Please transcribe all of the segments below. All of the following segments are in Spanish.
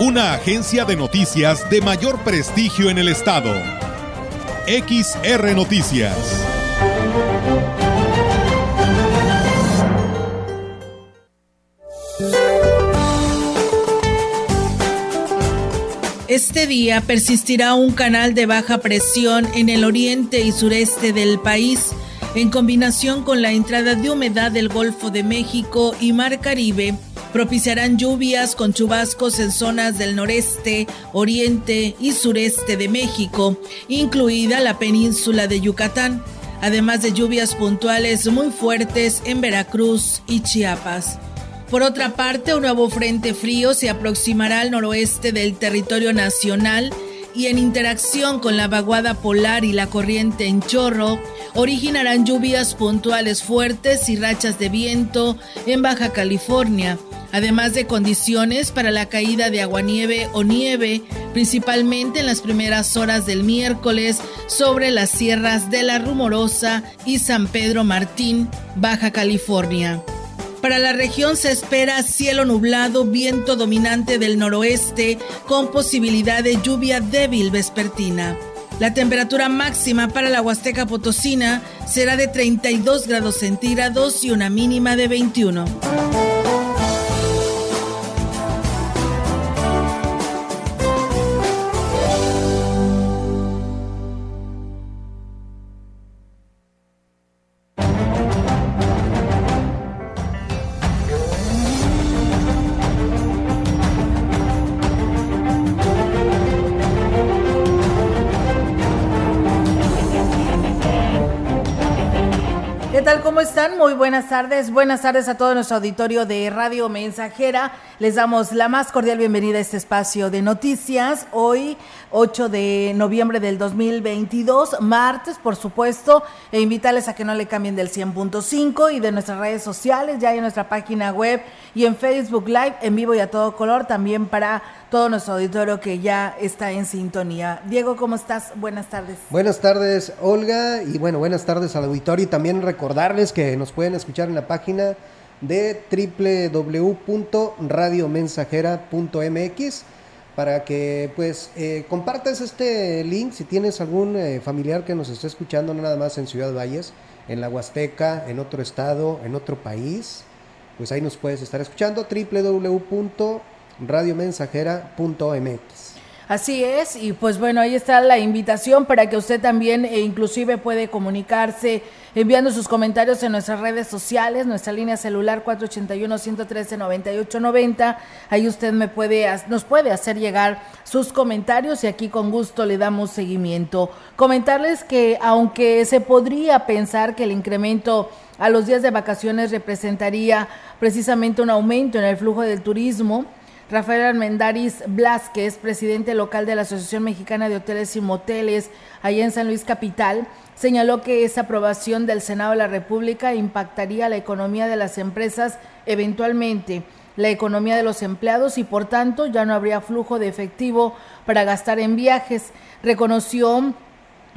una agencia de noticias de mayor prestigio en el estado. XR Noticias. Este día persistirá un canal de baja presión en el oriente y sureste del país, en combinación con la entrada de humedad del Golfo de México y Mar Caribe propiciarán lluvias con chubascos en zonas del noreste, oriente y sureste de México, incluida la península de Yucatán, además de lluvias puntuales muy fuertes en Veracruz y Chiapas. Por otra parte, un nuevo frente frío se aproximará al noroeste del territorio nacional y en interacción con la vaguada polar y la corriente en chorro, originarán lluvias puntuales fuertes y rachas de viento en Baja California, además de condiciones para la caída de aguanieve o nieve, principalmente en las primeras horas del miércoles sobre las sierras de La Rumorosa y San Pedro Martín, Baja California. Para la región se espera cielo nublado, viento dominante del noroeste con posibilidad de lluvia débil vespertina. La temperatura máxima para la Huasteca Potosina será de 32 grados centígrados y una mínima de 21. Muy buenas tardes. Buenas tardes a todo nuestro auditorio de Radio Mensajera. Les damos la más cordial bienvenida a este espacio de noticias. Hoy, 8 de noviembre del 2022, martes, por supuesto, e invitarles a que no le cambien del 100.5 y de nuestras redes sociales, ya en nuestra página web y en Facebook Live, en vivo y a todo color, también para todo nuestro auditorio que ya está en sintonía. Diego, ¿cómo estás? Buenas tardes. Buenas tardes, Olga, y bueno, buenas tardes al auditorio y también recordarles que nos pueden escuchar en la página de www.radiomensajera.mx para que pues eh, compartas este link si tienes algún eh, familiar que nos esté escuchando, no nada más en Ciudad Valles, en la Huasteca, en otro estado, en otro país, pues ahí nos puedes estar escuchando www radiomensajera.mx. Así es, y pues bueno, ahí está la invitación para que usted también e inclusive puede comunicarse enviando sus comentarios en nuestras redes sociales, nuestra línea celular 481-113-9890. Ahí usted me puede, nos puede hacer llegar sus comentarios y aquí con gusto le damos seguimiento. Comentarles que aunque se podría pensar que el incremento a los días de vacaciones representaría precisamente un aumento en el flujo del turismo, Rafael Armendaris Blasquez, presidente local de la Asociación Mexicana de Hoteles y Moteles, allá en San Luis Capital, señaló que esa aprobación del Senado de la República impactaría la economía de las empresas eventualmente la economía de los empleados y por tanto ya no habría flujo de efectivo para gastar en viajes. Reconoció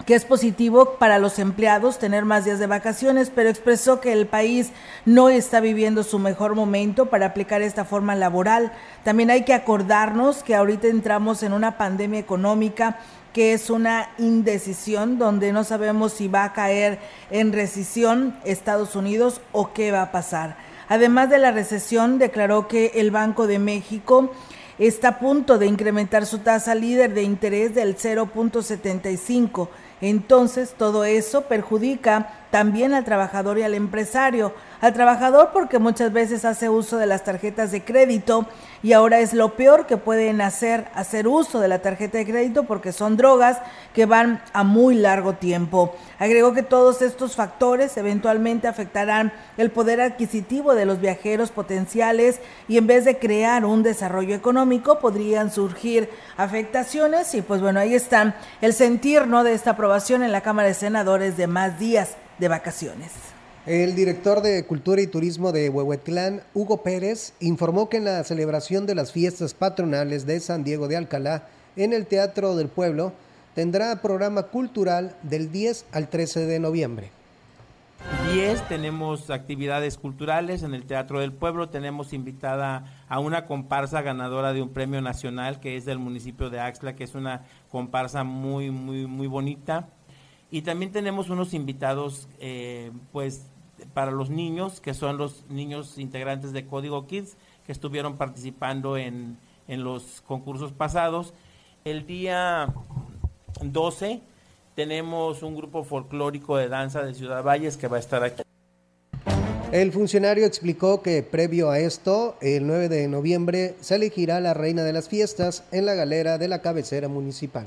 que es positivo para los empleados tener más días de vacaciones, pero expresó que el país no está viviendo su mejor momento para aplicar esta forma laboral. También hay que acordarnos que ahorita entramos en una pandemia económica que es una indecisión donde no sabemos si va a caer en recesión Estados Unidos o qué va a pasar. Además de la recesión, declaró que el Banco de México está a punto de incrementar su tasa líder de interés del 0.75 entonces todo eso perjudica también al trabajador y al empresario. Al trabajador porque muchas veces hace uso de las tarjetas de crédito y ahora es lo peor que pueden hacer, hacer uso de la tarjeta de crédito porque son drogas que van a muy largo tiempo. Agregó que todos estos factores eventualmente afectarán el poder adquisitivo de los viajeros potenciales y en vez de crear un desarrollo económico podrían surgir afectaciones y pues bueno, ahí están el sentir ¿no? de esta aprobación en la Cámara de Senadores de más días de vacaciones. El director de Cultura y Turismo de Huehuetlán, Hugo Pérez, informó que en la celebración de las fiestas patronales de San Diego de Alcalá, en el Teatro del Pueblo, tendrá programa cultural del 10 al 13 de noviembre. 10 tenemos actividades culturales en el Teatro del Pueblo, tenemos invitada a una comparsa ganadora de un premio nacional que es del municipio de Axla, que es una comparsa muy, muy, muy bonita. Y también tenemos unos invitados, eh, pues, para los niños, que son los niños integrantes de Código Kids, que estuvieron participando en, en los concursos pasados. El día 12 tenemos un grupo folclórico de danza de Ciudad Valles que va a estar aquí. El funcionario explicó que previo a esto, el 9 de noviembre, se elegirá la reina de las fiestas en la galera de la cabecera municipal.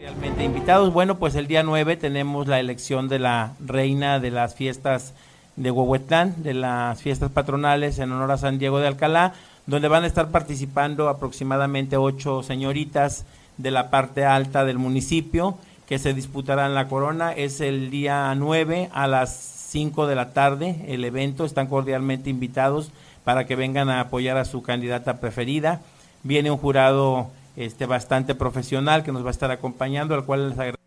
Realmente invitados, bueno, pues el día 9 tenemos la elección de la reina de las fiestas de Huehuetlán, de las fiestas patronales en honor a San Diego de Alcalá, donde van a estar participando aproximadamente ocho señoritas de la parte alta del municipio que se disputarán la corona. Es el día 9 a las 5 de la tarde el evento. Están cordialmente invitados para que vengan a apoyar a su candidata preferida. Viene un jurado este, bastante profesional que nos va a estar acompañando, al cual les agradezco.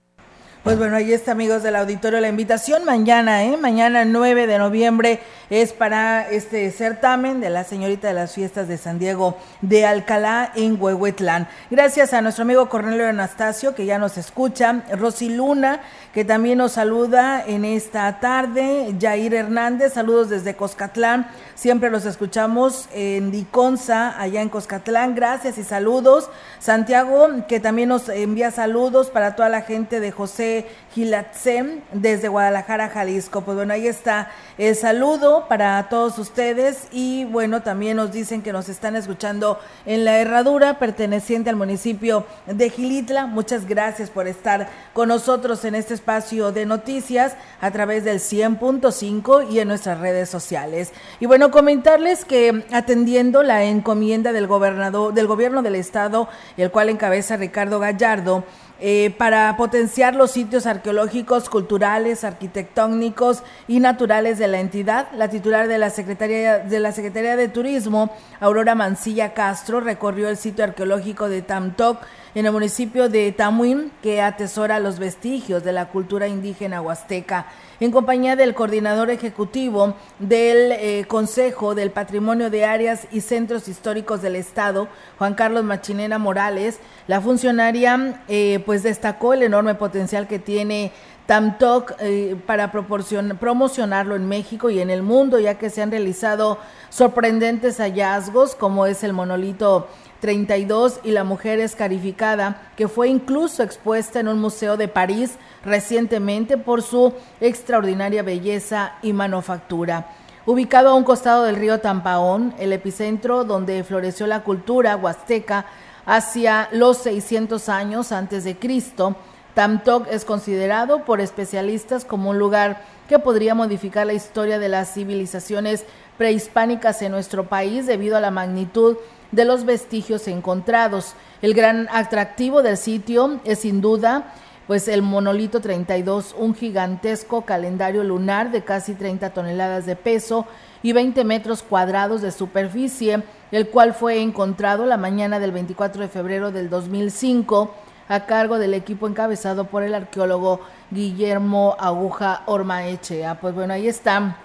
Pues bueno, ahí está amigos del auditorio la invitación mañana, ¿eh? Mañana 9 de noviembre es para este certamen de la señorita de las fiestas de San Diego de Alcalá en Huehuetlán. Gracias a nuestro amigo Cornelio Anastasio que ya nos escucha, Rosy Luna que también nos saluda en esta tarde, Jair Hernández, saludos desde Coscatlán, siempre los escuchamos en Diconza, allá en Coscatlán, gracias y saludos. Santiago que también nos envía saludos para toda la gente de José Gilatzem desde Guadalajara, Jalisco. Pues bueno, ahí está el saludo para todos ustedes y bueno, también nos dicen que nos están escuchando en la herradura perteneciente al municipio de Gilitla. Muchas gracias por estar con nosotros en este espacio de noticias a través del 100.5 y en nuestras redes sociales. Y bueno, comentarles que atendiendo la encomienda del gobernador del gobierno del estado, el cual encabeza Ricardo Gallardo, eh, para potenciar los sitios arqueológicos, culturales, arquitectónicos y naturales de la entidad. La titular de la Secretaría de la Secretaría de Turismo, Aurora Mancilla Castro, recorrió el sitio arqueológico de Tamtoc en el municipio de Tamuín, que atesora los vestigios de la cultura indígena huasteca, en compañía del coordinador ejecutivo del eh, Consejo del Patrimonio de Áreas y Centros Históricos del Estado, Juan Carlos Machinera Morales, la funcionaria eh, pues destacó el enorme potencial que tiene Tamtoc eh, para promocionarlo en México y en el mundo, ya que se han realizado sorprendentes hallazgos, como es el monolito 32 y la mujer escarificada, que fue incluso expuesta en un museo de París recientemente por su extraordinaria belleza y manufactura. Ubicado a un costado del río Tampaón, el epicentro donde floreció la cultura huasteca hacia los 600 años antes de Cristo, Tamtoc es considerado por especialistas como un lugar que podría modificar la historia de las civilizaciones prehispánicas en nuestro país debido a la magnitud de los vestigios encontrados. El gran atractivo del sitio es sin duda pues el monolito 32, un gigantesco calendario lunar de casi 30 toneladas de peso y 20 metros cuadrados de superficie, el cual fue encontrado la mañana del 24 de febrero del 2005 a cargo del equipo encabezado por el arqueólogo Guillermo Aguja Ormaechea. Pues bueno, ahí está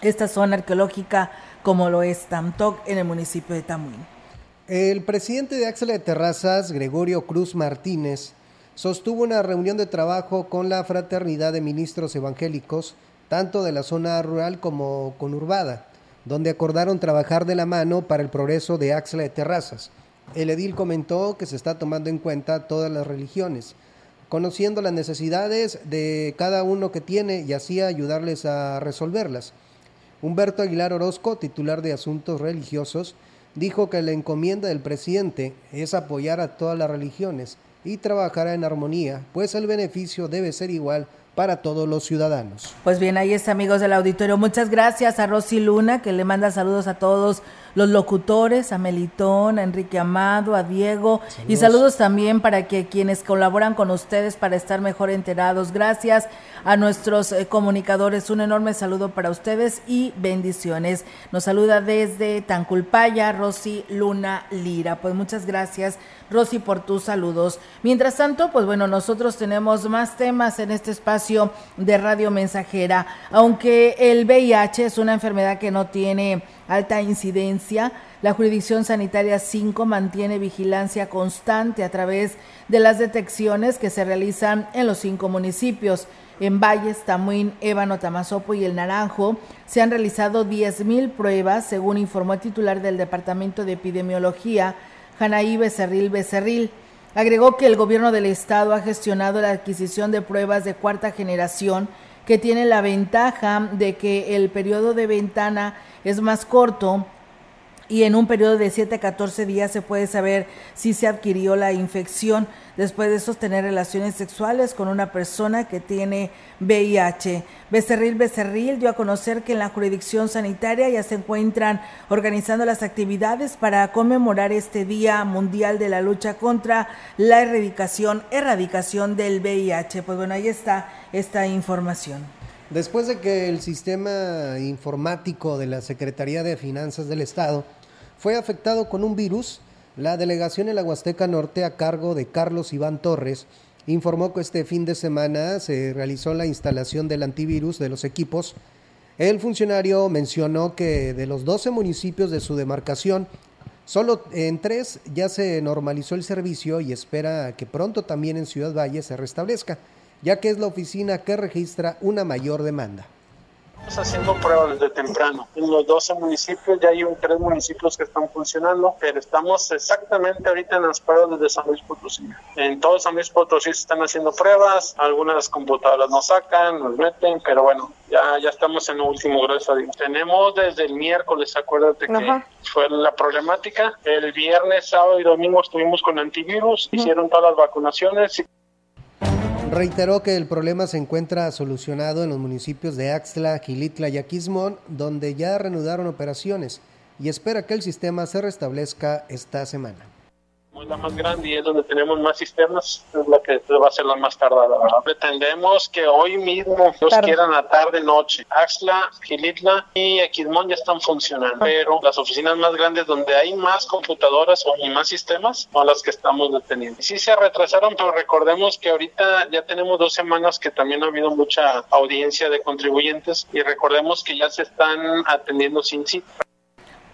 esta zona arqueológica como lo es Tamtoc en el municipio de Tamuín. El presidente de Axel de Terrazas, Gregorio Cruz Martínez, sostuvo una reunión de trabajo con la fraternidad de ministros evangélicos, tanto de la zona rural como conurbada, donde acordaron trabajar de la mano para el progreso de Axel de Terrazas. El edil comentó que se está tomando en cuenta todas las religiones, conociendo las necesidades de cada uno que tiene y así ayudarles a resolverlas. Humberto Aguilar Orozco, titular de Asuntos Religiosos, dijo que la encomienda del presidente es apoyar a todas las religiones y trabajar en armonía, pues el beneficio debe ser igual para todos los ciudadanos. Pues bien, ahí está, amigos del auditorio. Muchas gracias a Rosy Luna, que le manda saludos a todos los locutores, a Melitón, a Enrique Amado, a Diego, y saludos también para que quienes colaboran con ustedes para estar mejor enterados. Gracias a nuestros eh, comunicadores, un enorme saludo para ustedes y bendiciones. Nos saluda desde Tanculpaya, Rosy Luna Lira. Pues muchas gracias Rosy, por tus saludos. Mientras tanto, pues bueno, nosotros tenemos más temas en este espacio de Radio Mensajera. Aunque el VIH es una enfermedad que no tiene alta incidencia, la jurisdicción sanitaria 5 mantiene vigilancia constante a través de las detecciones que se realizan en los cinco municipios. En Valles, Tamuín, Ébano, Tamazopo y El Naranjo se han realizado 10.000 pruebas, según informó el titular del Departamento de Epidemiología, Janaí Becerril Becerril. Agregó que el gobierno del estado ha gestionado la adquisición de pruebas de cuarta generación que tiene la ventaja de que el periodo de ventana es más corto y en un periodo de 7 a 14 días se puede saber si se adquirió la infección después de sostener relaciones sexuales con una persona que tiene VIH. Becerril Becerril dio a conocer que en la jurisdicción sanitaria ya se encuentran organizando las actividades para conmemorar este Día Mundial de la Lucha contra la erradicación, erradicación del VIH. Pues bueno, ahí está esta información. Después de que el sistema informático de la Secretaría de Finanzas del Estado fue afectado con un virus, la delegación en la Huasteca Norte a cargo de Carlos Iván Torres informó que este fin de semana se realizó la instalación del antivirus de los equipos. El funcionario mencionó que de los 12 municipios de su demarcación, solo en tres ya se normalizó el servicio y espera que pronto también en Ciudad Valle se restablezca, ya que es la oficina que registra una mayor demanda. Estamos haciendo pruebas desde temprano. En los 12 municipios ya hay tres municipios que están funcionando, pero estamos exactamente ahorita en las pruebas desde San Luis Potosí. En todo San Luis Potosí se están haciendo pruebas, algunas computadoras nos sacan, nos meten, pero bueno, ya, ya estamos en lo último, gracias a Dios. Tenemos desde el miércoles, acuérdate que fue la problemática. El viernes, sábado y domingo estuvimos con antivirus, hicieron todas las vacunaciones. Reiteró que el problema se encuentra solucionado en los municipios de Axtla, Gilitla y Aquismón, donde ya reanudaron operaciones y espera que el sistema se restablezca esta semana es la más grande y es donde tenemos más sistemas, es la que va a ser la más tardada. Pretendemos que hoy mismo, los quieran la tarde, noche. Axla, Gilitla y Aquismón ya están funcionando, pero las oficinas más grandes donde hay más computadoras o más sistemas son las que estamos deteniendo. Sí se retrasaron, pero recordemos que ahorita ya tenemos dos semanas que también ha habido mucha audiencia de contribuyentes y recordemos que ya se están atendiendo sin cita.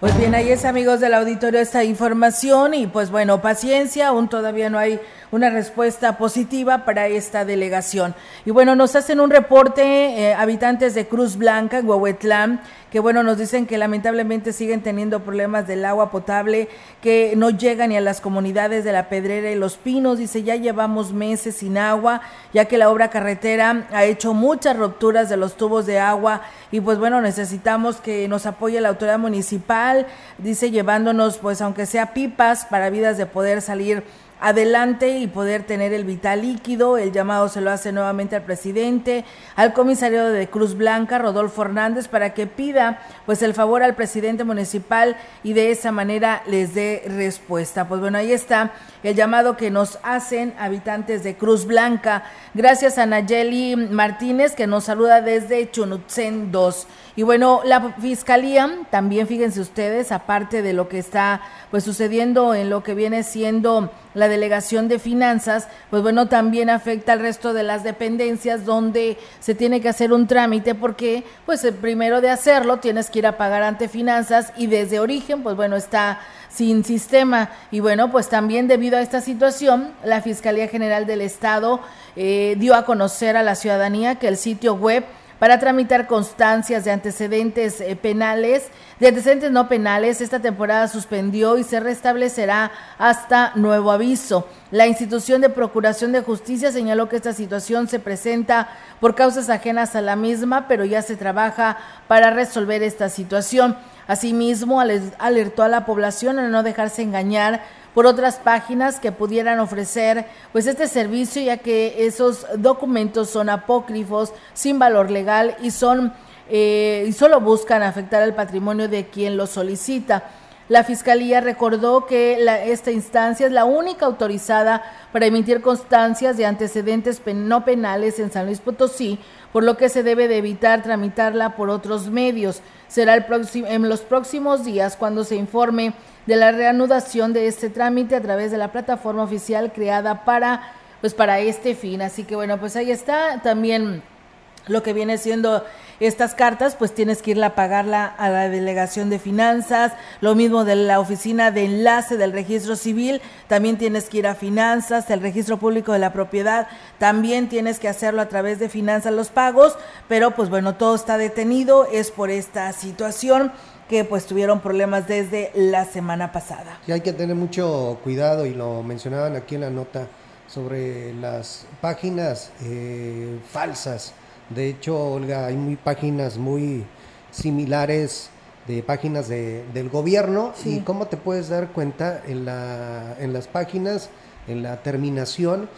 Pues bien, ahí es amigos del auditorio esta información y pues bueno, paciencia, aún todavía no hay una respuesta positiva para esta delegación. Y bueno, nos hacen un reporte eh, habitantes de Cruz Blanca, Huehuetlán, que bueno, nos dicen que lamentablemente siguen teniendo problemas del agua potable, que no llegan ni a las comunidades de La Pedrera y Los Pinos. Dice, ya llevamos meses sin agua, ya que la obra carretera ha hecho muchas rupturas de los tubos de agua y pues bueno, necesitamos que nos apoye la autoridad municipal, dice, llevándonos pues aunque sea pipas para vidas de poder salir adelante y poder tener el vital líquido. El llamado se lo hace nuevamente al presidente, al comisario de Cruz Blanca, Rodolfo Hernández, para que pida pues el favor al presidente municipal y de esa manera les dé respuesta. Pues bueno, ahí está el llamado que nos hacen habitantes de Cruz Blanca. Gracias a Nayeli Martínez que nos saluda desde Chunutzen 2. Y bueno, la fiscalía también fíjense ustedes, aparte de lo que está pues sucediendo en lo que viene siendo la delegación de finanzas, pues bueno, también afecta al resto de las dependencias donde se tiene que hacer un trámite porque pues primero de hacerlo tienes que ir a pagar ante finanzas y desde origen pues bueno está sin sistema. Y bueno, pues también debido a esta situación, la Fiscalía General del Estado eh, dio a conocer a la ciudadanía que el sitio web para tramitar constancias de antecedentes eh, penales, de antecedentes no penales. Esta temporada suspendió y se restablecerá hasta nuevo aviso. La institución de Procuración de Justicia señaló que esta situación se presenta por causas ajenas a la misma, pero ya se trabaja para resolver esta situación. Asimismo, alertó a la población a no dejarse engañar por otras páginas que pudieran ofrecer pues este servicio ya que esos documentos son apócrifos sin valor legal y son eh, y solo buscan afectar al patrimonio de quien lo solicita. La Fiscalía recordó que esta instancia es la única autorizada para emitir constancias de antecedentes no penales en San Luis Potosí, por lo que se debe de evitar tramitarla por otros medios. Será el en los próximos días cuando se informe de la reanudación de este trámite a través de la plataforma oficial creada para pues para este fin. Así que bueno, pues ahí está. También lo que viene siendo estas cartas, pues tienes que irla a pagarla a la delegación de finanzas, lo mismo de la oficina de enlace del registro civil, también tienes que ir a finanzas, el registro público de la propiedad, también tienes que hacerlo a través de finanzas los pagos, pero pues bueno, todo está detenido, es por esta situación que pues tuvieron problemas desde la semana pasada. Y hay que tener mucho cuidado y lo mencionaban aquí en la nota sobre las páginas eh, falsas de hecho, Olga, hay muy páginas muy similares de páginas de, del gobierno y cómo te puedes dar cuenta en, la, en las páginas, en la terminación,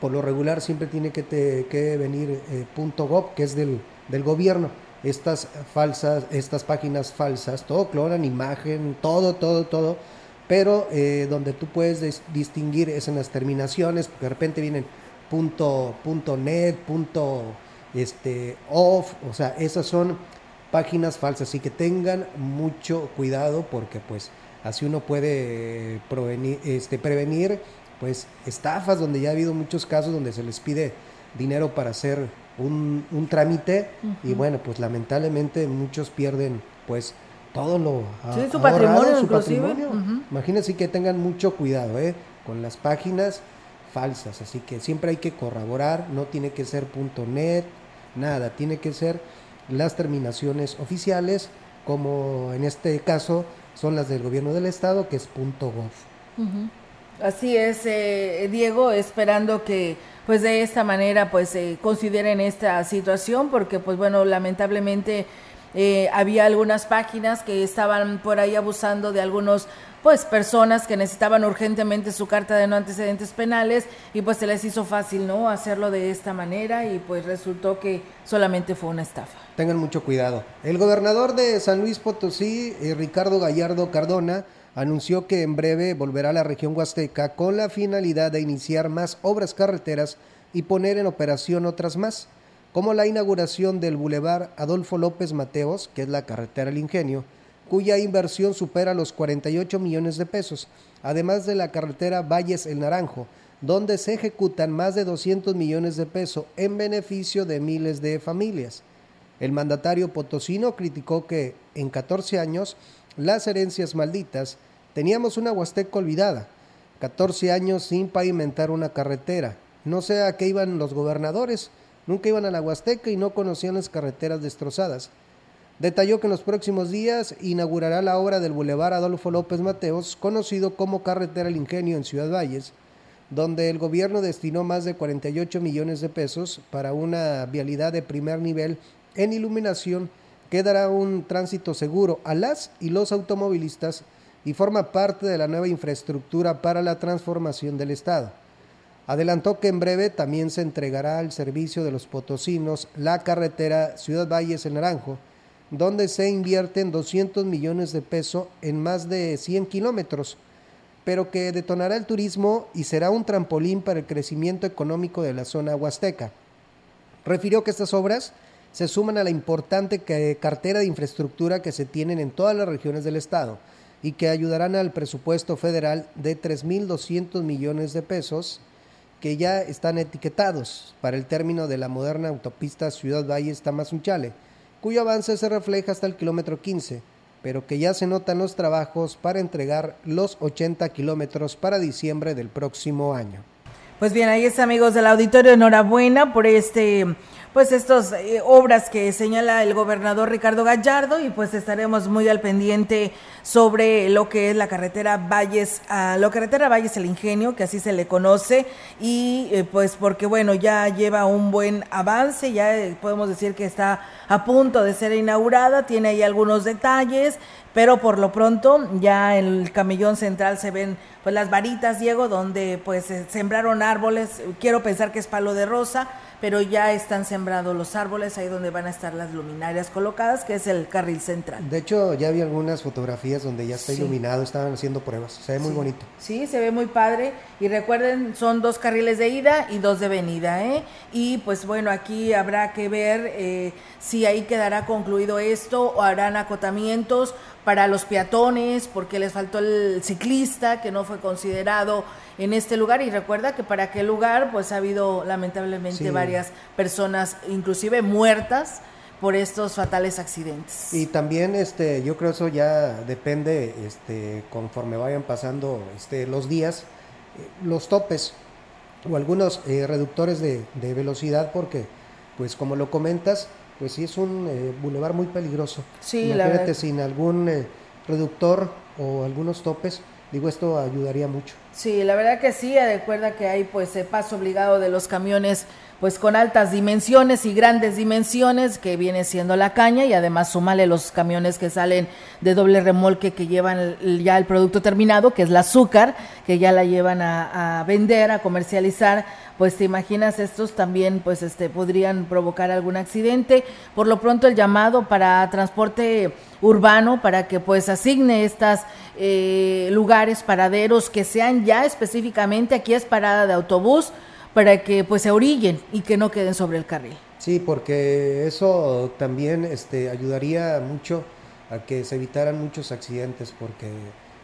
por lo regular siempre tiene que, que venir eh, .gov, que es del, del gobierno. Estas falsas, estas páginas falsas, todo clonan, imagen, todo, todo, todo, pero eh, donde tú puedes distinguir es en las terminaciones, porque de repente vienen punto, punto net, punto este, off, o sea, esas son páginas falsas, así que tengan mucho cuidado porque pues así uno puede prevenir, este, prevenir pues estafas donde ya ha habido muchos casos donde se les pide dinero para hacer un, un trámite y bueno pues lamentablemente muchos pierden pues todo lo sí, su patrimonio su patrimonio. Imagínense que tengan mucho cuidado ¿eh? con las páginas falsas así que siempre hay que corroborar no tiene que ser .net nada, tiene que ser las terminaciones oficiales, como en este caso son las del gobierno del estado, que es .gov. Así es, eh, Diego, esperando que pues de esta manera pues eh, consideren esta situación, porque pues bueno, lamentablemente eh, había algunas páginas que estaban por ahí abusando de algunos pues personas que necesitaban urgentemente su carta de no antecedentes penales y pues se les hizo fácil, ¿no? Hacerlo de esta manera y pues resultó que solamente fue una estafa. Tengan mucho cuidado. El gobernador de San Luis Potosí, eh, Ricardo Gallardo Cardona, anunció que en breve volverá a la región huasteca con la finalidad de iniciar más obras carreteras y poner en operación otras más, como la inauguración del Boulevard Adolfo López Mateos, que es la carretera El Ingenio, cuya inversión supera los 48 millones de pesos, además de la carretera Valles El Naranjo, donde se ejecutan más de 200 millones de pesos en beneficio de miles de familias. El mandatario potosino criticó que en 14 años las herencias malditas teníamos una huasteca olvidada, 14 años sin pavimentar una carretera. No sé a qué iban los gobernadores, nunca iban a la huasteca y no conocían las carreteras destrozadas. Detalló que en los próximos días inaugurará la obra del Boulevard Adolfo López Mateos, conocido como Carretera El Ingenio en Ciudad Valles, donde el gobierno destinó más de 48 millones de pesos para una vialidad de primer nivel en iluminación que dará un tránsito seguro a las y los automovilistas y forma parte de la nueva infraestructura para la transformación del Estado. Adelantó que en breve también se entregará al servicio de los potosinos la carretera Ciudad Valles en Naranjo, donde se invierten 200 millones de pesos en más de 100 kilómetros, pero que detonará el turismo y será un trampolín para el crecimiento económico de la zona huasteca. Refirió que estas obras se suman a la importante cartera de infraestructura que se tienen en todas las regiones del Estado y que ayudarán al presupuesto federal de 3.200 millones de pesos que ya están etiquetados para el término de la moderna autopista Ciudad Valles-Tamazunchale cuyo avance se refleja hasta el kilómetro 15, pero que ya se notan los trabajos para entregar los 80 kilómetros para diciembre del próximo año. Pues bien, ahí está amigos del auditorio, enhorabuena por este pues estas eh, obras que señala el gobernador Ricardo Gallardo y pues estaremos muy al pendiente sobre lo que es la carretera Valles, a la carretera Valles el Ingenio, que así se le conoce, y eh, pues porque bueno, ya lleva un buen avance, ya eh, podemos decir que está a punto de ser inaugurada, tiene ahí algunos detalles, pero por lo pronto ya en el camellón central se ven pues las varitas, Diego, donde pues sembraron árboles, quiero pensar que es palo de rosa, pero ya están sembrados los árboles ahí donde van a estar las luminarias colocadas, que es el carril central. De hecho, ya vi algunas fotografías donde ya está iluminado, estaban haciendo pruebas, se ve muy bonito. Sí, se ve muy padre y recuerden, son dos carriles de ida y dos de venida, ¿eh? Y pues bueno, aquí habrá que ver eh, si ahí quedará concluido esto o harán acotamientos para los peatones, porque les faltó el ciclista, que no fue considerado en este lugar. Y recuerda que para aquel lugar, pues ha habido lamentablemente varias personas, inclusive muertas, por estos fatales accidentes. Y también este yo creo eso ya depende este conforme vayan pasando este los días eh, los topes o algunos eh, reductores de, velocidad porque pues como lo comentas pues sí es un eh, bulevar muy peligroso. Sí, Imagínate sin algún eh, reductor o algunos topes, digo, esto ayudaría mucho. Sí, la verdad que sí, recuerda que hay pues el paso obligado de los camiones pues con altas dimensiones y grandes dimensiones que viene siendo la caña y además súmale los camiones que salen de doble remolque que llevan ya el producto terminado, que es el azúcar, que ya la llevan a, a, vender, a comercializar, pues te imaginas estos también pues este podrían provocar algún accidente. Por lo pronto el llamado para transporte urbano para que pues asigne estas eh, lugares paraderos que sean ya específicamente aquí es parada de autobús para que pues se orillen y que no queden sobre el carril. Sí, porque eso también este, ayudaría mucho a que se evitaran muchos accidentes, porque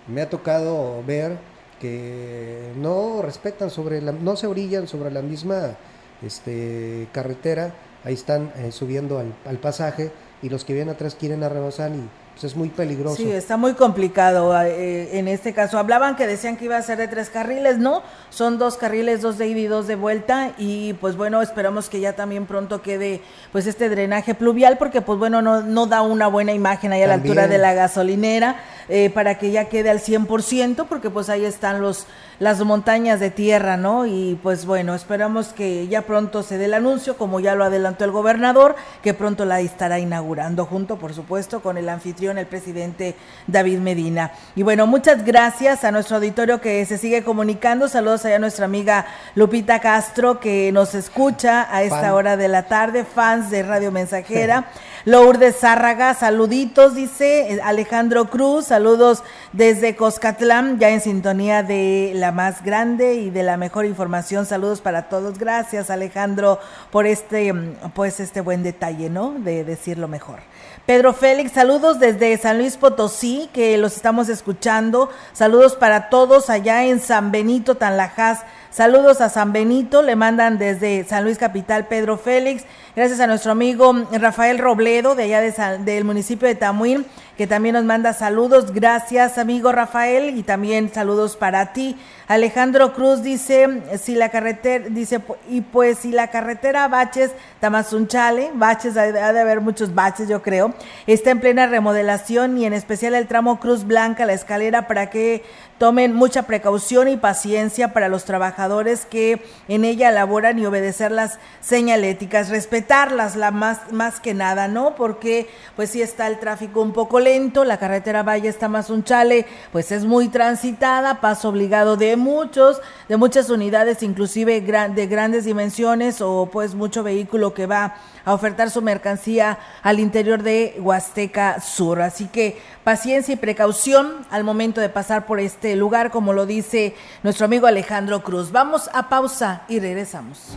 me ha tocado ver que no respetan sobre la, no se orillan sobre la misma este, carretera, ahí están eh, subiendo al, al, pasaje y los que vienen atrás quieren arrebasar y pues, es muy peligroso. Sí, está muy complicado. Eh, en este caso, hablaban que decían que iba a ser de tres carriles, ¿no? Son dos carriles, dos de ida y dos de vuelta. Y pues bueno, esperamos que ya también pronto quede pues este drenaje pluvial, porque pues bueno, no, no da una buena imagen ahí a la altura de la gasolinera, eh, para que ya quede al 100%, porque pues ahí están los las montañas de tierra, ¿no? Y pues bueno, esperamos que ya pronto se dé el anuncio, como ya lo adelantó el gobernador, que pronto la estará inaugurando, junto, por supuesto, con el anfitrión, el presidente David Medina. Y bueno, muchas gracias a nuestro auditorio que se sigue comunicando. Saludos allá a nuestra amiga Lupita Castro, que nos escucha a esta hora de la tarde, fans de Radio Mensajera. Lourdes Zárraga, saluditos, dice Alejandro Cruz, saludos desde Coscatlán, ya en sintonía de la más grande y de la mejor información. Saludos para todos. Gracias, Alejandro, por este, pues este buen detalle, ¿no? De decirlo mejor. Pedro Félix, saludos desde San Luis Potosí, que los estamos escuchando. Saludos para todos allá en San Benito, Tanlajas. Saludos a San Benito, le mandan desde San Luis Capital Pedro Félix. Gracias a nuestro amigo Rafael Robledo de allá de del municipio de Tamuín, que también nos manda saludos. Gracias, amigo Rafael, y también saludos para ti. Alejandro Cruz dice, si la carretera, dice, y pues si la carretera Baches, Tamazunchale, Baches, ha de haber muchos baches, yo creo, está en plena remodelación y en especial el tramo Cruz Blanca, la escalera, para que tomen mucha precaución y paciencia para los trabajadores que en ella laboran y obedecer las señaléticas, respetarlas la más, más que nada, ¿no? Porque pues si está el tráfico un poco la carretera Valle está más un chale, pues es muy transitada, paso obligado de muchos, de muchas unidades, inclusive de grandes dimensiones o pues mucho vehículo que va a ofertar su mercancía al interior de Huasteca Sur. Así que paciencia y precaución al momento de pasar por este lugar, como lo dice nuestro amigo Alejandro Cruz. Vamos a pausa y regresamos.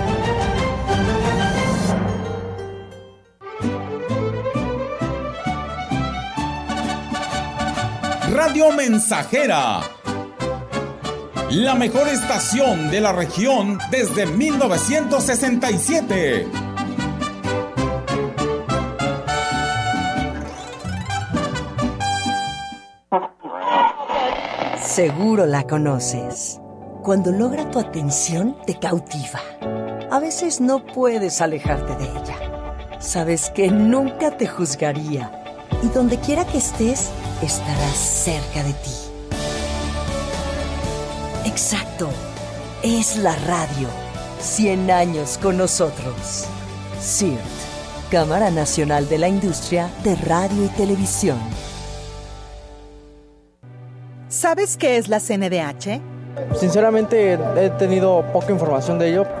Radio Mensajera. La mejor estación de la región desde 1967. Seguro la conoces. Cuando logra tu atención, te cautiva. A veces no puedes alejarte de ella. Sabes que nunca te juzgaría y donde quiera que estés, estarás cerca de ti. Exacto. Es la radio. 100 años con nosotros. CIRT, Cámara Nacional de la Industria de Radio y Televisión. ¿Sabes qué es la CNDH? Sinceramente he tenido poca información de ello.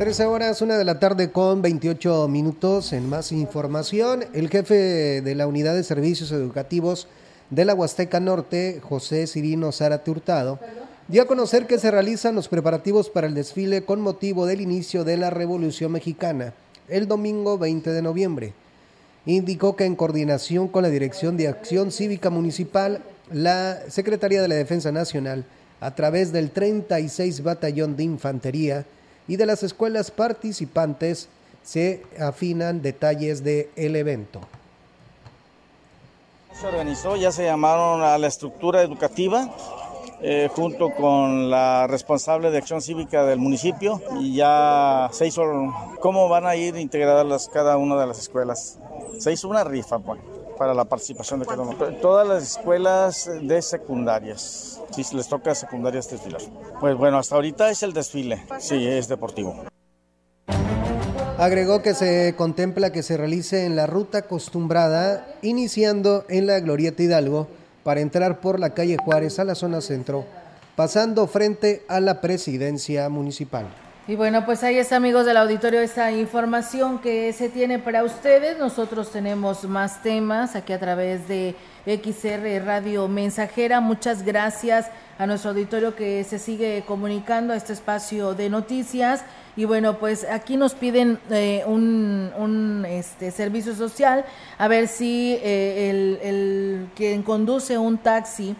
13 horas, una de la tarde con 28 minutos. En más información, el jefe de la Unidad de Servicios Educativos de la Huasteca Norte, José Cirino Zárate Hurtado, dio a conocer que se realizan los preparativos para el desfile con motivo del inicio de la Revolución Mexicana, el domingo 20 de noviembre. Indicó que en coordinación con la Dirección de Acción Cívica Municipal, la Secretaría de la Defensa Nacional, a través del 36 Batallón de Infantería, y de las escuelas participantes se afinan detalles del el evento. Se organizó, ya se llamaron a la estructura educativa eh, junto con la responsable de acción cívica del municipio y ya se hizo cómo van a ir integradas cada una de las escuelas. Se hizo una rifa pues, para la participación de cada una. Todas las escuelas de secundarias. Si les toca secundarias desfilar. Pues bueno, hasta ahorita es el desfile. Sí, es deportivo. Agregó que se contempla que se realice en la ruta acostumbrada, iniciando en la Glorieta Hidalgo, para entrar por la calle Juárez a la zona centro, pasando frente a la presidencia municipal. Y bueno, pues ahí está, amigos del auditorio, esta información que se tiene para ustedes. Nosotros tenemos más temas aquí a través de XR Radio Mensajera. Muchas gracias a nuestro auditorio que se sigue comunicando a este espacio de noticias. Y bueno, pues aquí nos piden eh, un, este, servicio social, a ver si eh, el, el quien conduce un taxi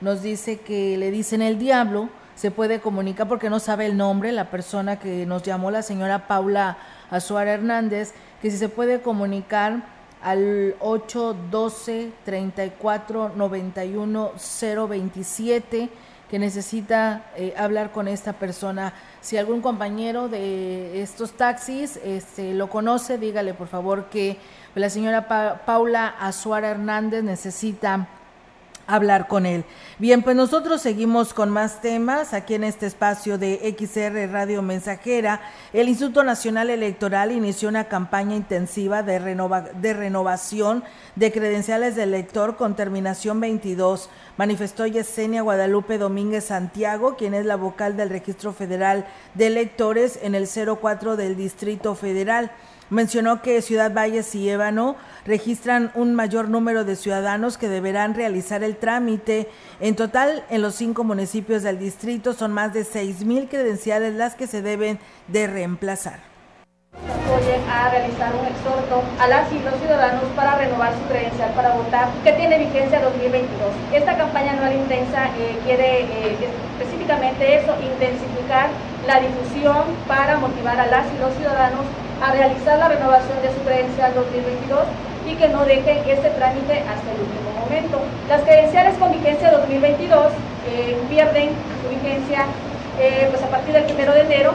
nos dice que le dicen el diablo, se puede comunicar porque no sabe el nombre, la persona que nos llamó, la señora Paula Azuara Hernández, que si se puede comunicar al 812 34 91 027 que necesita eh, hablar con esta persona. Si algún compañero de estos taxis este, lo conoce, dígale por favor que la señora Paula Azuara Hernández necesita hablar con él. Bien, pues nosotros seguimos con más temas aquí en este espacio de XR Radio Mensajera. El Instituto Nacional Electoral inició una campaña intensiva de, de renovación de credenciales de elector con terminación 22. Manifestó Yesenia Guadalupe Domínguez Santiago, quien es la vocal del Registro Federal de Electores en el 04 del Distrito Federal. Mencionó que Ciudad Valles y Ébano registran un mayor número de ciudadanos que deberán realizar el trámite. En total, en los cinco municipios del distrito son más de seis mil credenciales las que se deben de reemplazar. A realizar un exhorto a las y los ciudadanos para renovar su credencial para votar, que tiene vigencia 2022. Esta campaña anual intensa eh, quiere eh, específicamente eso, intensificar la difusión para motivar a las y los ciudadanos a realizar la renovación de su credencial 2022 y que no dejen este trámite hasta el último momento. Las credenciales con vigencia 2022 eh, pierden su vigencia eh, pues a partir del 1 de enero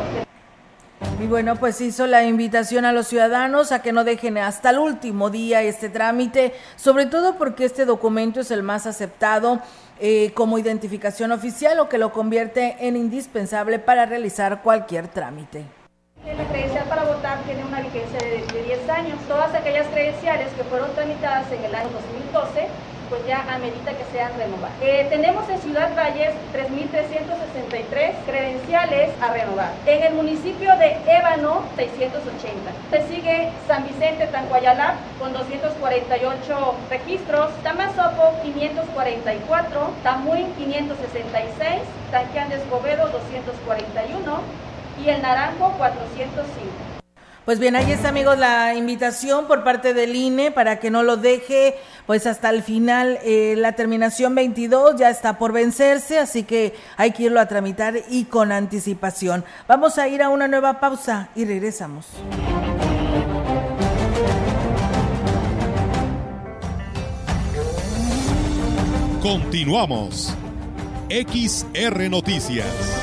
y bueno, pues hizo la invitación a los ciudadanos a que no dejen hasta el último día este trámite, sobre todo porque este documento es el más aceptado eh, como identificación oficial o que lo convierte en indispensable para realizar cualquier trámite. La credencial para votar tiene una vigencia de, de 10 años. Todas aquellas credenciales que fueron tramitadas en el año 2012 pues ya amerita que sean renovadas. Eh, tenemos en Ciudad Valles 3.363 credenciales a renovar. En el municipio de Ébano, 680. Se sigue San Vicente Tancuayalá con 248 registros, Tamazopo 544, Tamuín 566, Tanquián de Escobedo 241 y el Naranjo 405. Pues bien, ahí está amigos la invitación por parte del INE para que no lo deje pues hasta el final. Eh, la terminación 22 ya está por vencerse, así que hay que irlo a tramitar y con anticipación. Vamos a ir a una nueva pausa y regresamos. Continuamos. XR Noticias.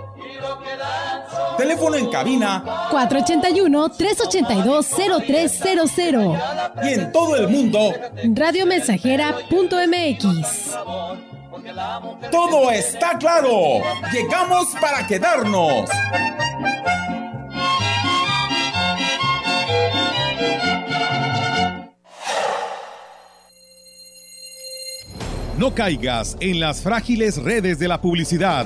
Teléfono en cabina 481-382-0300. Y en todo el mundo, radiomensajera.mx. Todo está claro. Llegamos para quedarnos. No caigas en las frágiles redes de la publicidad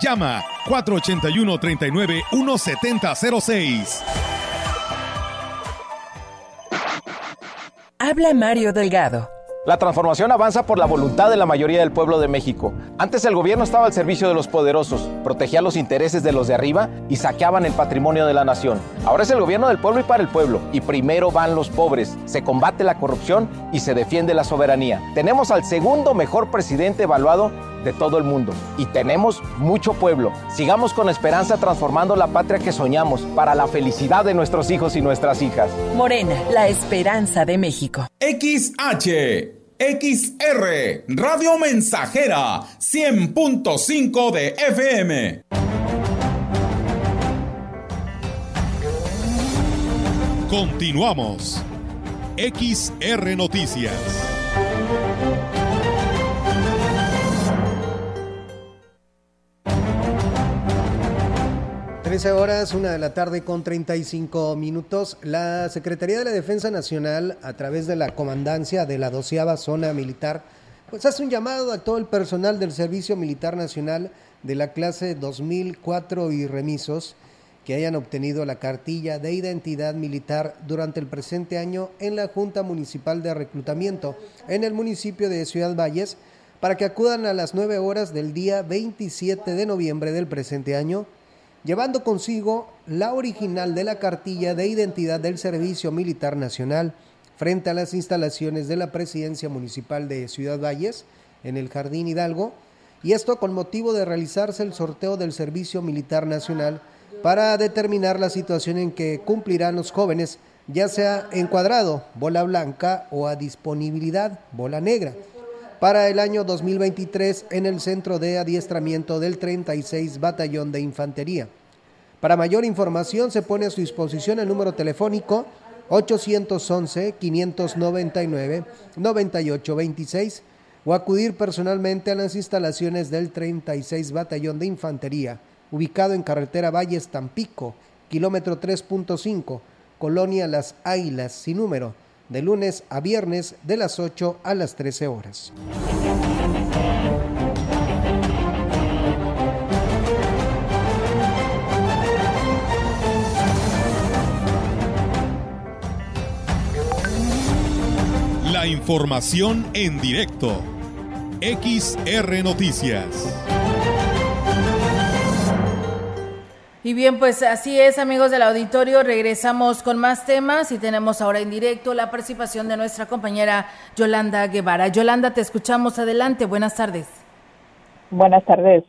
Llama 481-39-1706. Habla Mario Delgado. La transformación avanza por la voluntad de la mayoría del pueblo de México. Antes el gobierno estaba al servicio de los poderosos, protegía los intereses de los de arriba y saqueaban el patrimonio de la nación. Ahora es el gobierno del pueblo y para el pueblo, y primero van los pobres, se combate la corrupción y se defiende la soberanía. Tenemos al segundo mejor presidente evaluado de todo el mundo y tenemos mucho pueblo. Sigamos con esperanza transformando la patria que soñamos para la felicidad de nuestros hijos y nuestras hijas. Morena, la esperanza de México. XH XR, Radio Mensajera, 100.5 de FM. Continuamos. XR Noticias. 13 horas, una de la tarde con 35 minutos. La Secretaría de la Defensa Nacional, a través de la comandancia de la doceava zona militar, pues hace un llamado a todo el personal del Servicio Militar Nacional de la clase 2004 y remisos que hayan obtenido la cartilla de identidad militar durante el presente año en la Junta Municipal de Reclutamiento en el municipio de Ciudad Valles para que acudan a las 9 horas del día 27 de noviembre del presente año llevando consigo la original de la cartilla de identidad del Servicio Militar Nacional frente a las instalaciones de la Presidencia Municipal de Ciudad Valles en el Jardín Hidalgo, y esto con motivo de realizarse el sorteo del Servicio Militar Nacional para determinar la situación en que cumplirán los jóvenes, ya sea encuadrado, bola blanca o a disponibilidad, bola negra para el año 2023 en el Centro de Adiestramiento del 36 Batallón de Infantería. Para mayor información se pone a su disposición el número telefónico 811-599-9826 o acudir personalmente a las instalaciones del 36 Batallón de Infantería, ubicado en carretera Valles Tampico, kilómetro 3.5, Colonia Las Águilas, sin número, de lunes a viernes de las 8 a las 13 horas. La información en directo. XR Noticias. Y bien, pues así es, amigos del auditorio. Regresamos con más temas y tenemos ahora en directo la participación de nuestra compañera Yolanda Guevara. Yolanda, te escuchamos adelante. Buenas tardes. Buenas tardes.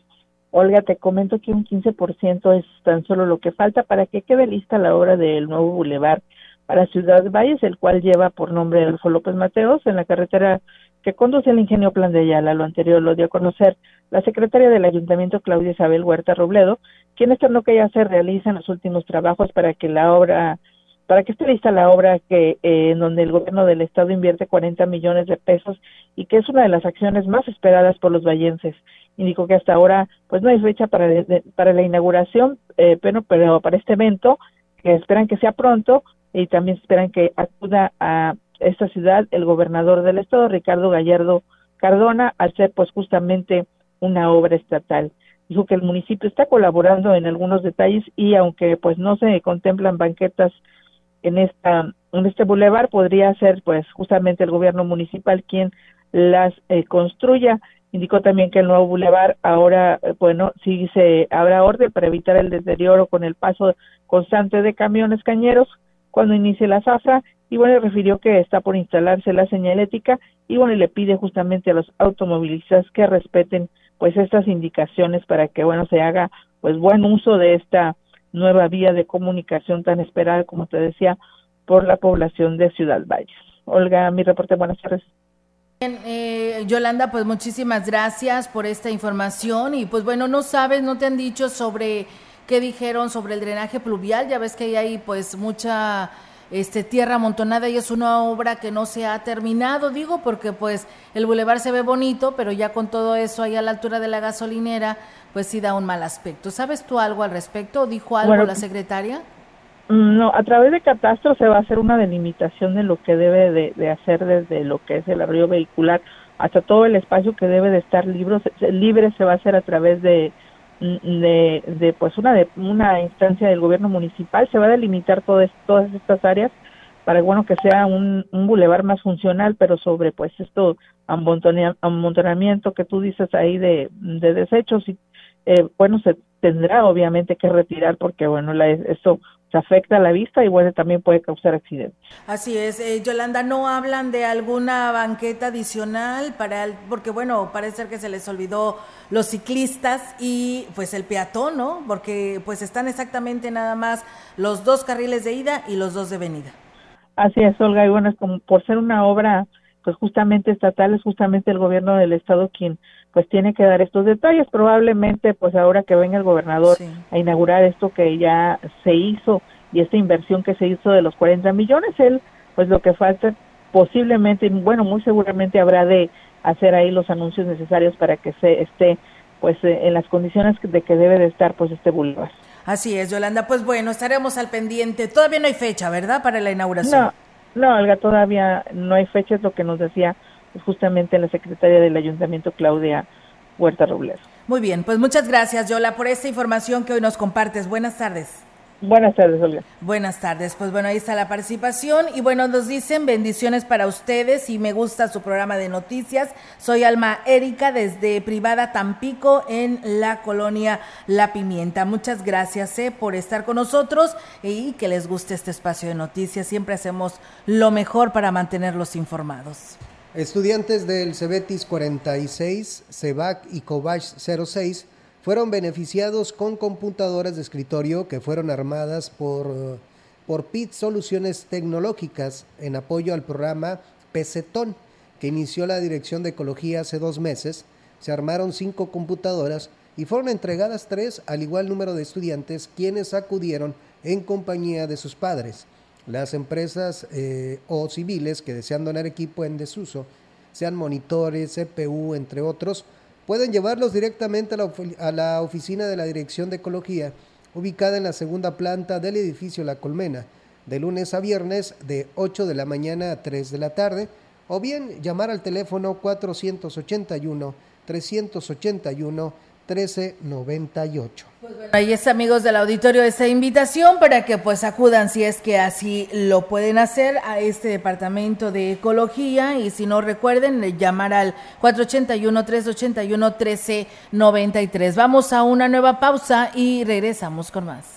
Olga, te comento que un 15% es tan solo lo que falta para que quede lista la obra del nuevo bulevar para Ciudad Valles, el cual lleva por nombre Adolfo López Mateos en la carretera que conduce al ingenio Plan de Ayala. Lo anterior lo dio a conocer la secretaria del Ayuntamiento, Claudia Isabel Huerta Robledo, quien externó que ya se realizan los últimos trabajos para que la obra, para que esté lista la obra que eh, en donde el gobierno del estado invierte 40 millones de pesos y que es una de las acciones más esperadas por los vallenses. Indicó que hasta ahora pues no hay fecha para, para la inauguración, eh, pero, pero para este evento, que esperan que sea pronto, y también esperan que acuda a esta ciudad el gobernador del estado, Ricardo Gallardo Cardona, al ser pues justamente una obra estatal. Dijo que el municipio está colaborando en algunos detalles y aunque pues no se contemplan banquetas en esta en este bulevar podría ser pues justamente el gobierno municipal quien las eh, construya. Indicó también que el nuevo bulevar ahora, eh, bueno, sí se habrá orden para evitar el deterioro con el paso constante de camiones cañeros cuando inicie la zafra y bueno, refirió que está por instalarse la señalética y bueno, le pide justamente a los automovilistas que respeten pues estas indicaciones para que bueno, se haga pues buen uso de esta nueva vía de comunicación tan esperada, como te decía, por la población de Ciudad Valles. Olga, mi reporte, buenas tardes. Eh, Yolanda, pues muchísimas gracias por esta información y pues bueno, no sabes, no te han dicho sobre qué dijeron sobre el drenaje pluvial. Ya ves que hay ahí pues mucha este, tierra amontonada y es una obra que no se ha terminado, digo, porque pues el bulevar se ve bonito, pero ya con todo eso ahí a la altura de la gasolinera, pues sí da un mal aspecto. ¿Sabes tú algo al respecto? ¿Dijo algo la secretaria? Mm, no, a través de catastro se va a hacer una delimitación de lo que debe de, de hacer desde lo que es el arroyo vehicular hasta todo el espacio que debe de estar libre, libre se va a hacer a través de, de, de pues una de una instancia del gobierno municipal se va a delimitar todas todas estas áreas para bueno que sea un, un bulevar más funcional pero sobre pues esto amontonamiento que tú dices ahí de, de desechos y eh, bueno se tendrá obviamente que retirar porque bueno la, esto se afecta a la vista y bueno, también puede causar accidentes. Así es, eh, Yolanda, ¿no hablan de alguna banqueta adicional para el, porque bueno, parece que se les olvidó los ciclistas y pues el peatón, ¿no? Porque pues están exactamente nada más los dos carriles de ida y los dos de venida. Así es, Olga, y bueno, es como por ser una obra pues justamente estatal, es justamente el gobierno del estado quien pues tiene que dar estos detalles. Probablemente pues ahora que venga el gobernador a inaugurar esto que ya se hizo y esta inversión que se hizo de los 40 millones, él pues lo que falta posiblemente, bueno, muy seguramente habrá de hacer ahí los anuncios necesarios para que se esté pues eh, en las condiciones de que debe de estar pues este boulevard. Así es, Yolanda. Pues bueno, estaremos al pendiente. Todavía no hay fecha, ¿verdad? Para la inauguración. No, no, Olga, todavía no hay fecha, es lo que nos decía justamente la secretaria del ayuntamiento, Claudia Huerta Robles. Muy bien, pues muchas gracias, Yola, por esta información que hoy nos compartes. Buenas tardes. Buenas tardes, Olga. Buenas tardes. Pues bueno, ahí está la participación. Y bueno, nos dicen bendiciones para ustedes y me gusta su programa de noticias. Soy Alma Erika desde Privada Tampico en la colonia La Pimienta. Muchas gracias eh, por estar con nosotros y que les guste este espacio de noticias. Siempre hacemos lo mejor para mantenerlos informados. Estudiantes del Cebetis 46, CEBAC y COVACH 06 fueron beneficiados con computadoras de escritorio que fueron armadas por, por PIT Soluciones Tecnológicas en apoyo al programa PECETON, que inició la Dirección de Ecología hace dos meses. Se armaron cinco computadoras y fueron entregadas tres al igual número de estudiantes quienes acudieron en compañía de sus padres. Las empresas eh, o civiles que desean donar equipo en desuso sean monitores, CPU, entre otros, pueden llevarlos directamente a la, a la oficina de la Dirección de Ecología, ubicada en la segunda planta del edificio La Colmena, de lunes a viernes de 8 de la mañana a 3 de la tarde, o bien llamar al teléfono 481 381 1398. Pues bueno, ahí es amigos del auditorio esta invitación para que pues acudan si es que así lo pueden hacer a este departamento de ecología y si no recuerden llamar al 481 381 1393. Vamos a una nueva pausa y regresamos con más.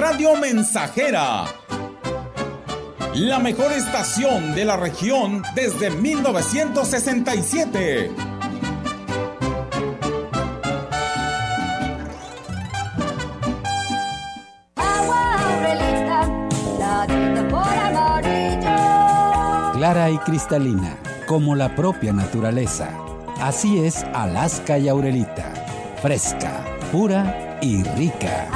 Radio Mensajera. La mejor estación de la región desde 1967. Clara y cristalina, como la propia naturaleza. Así es Alaska y Aurelita. Fresca, pura y rica.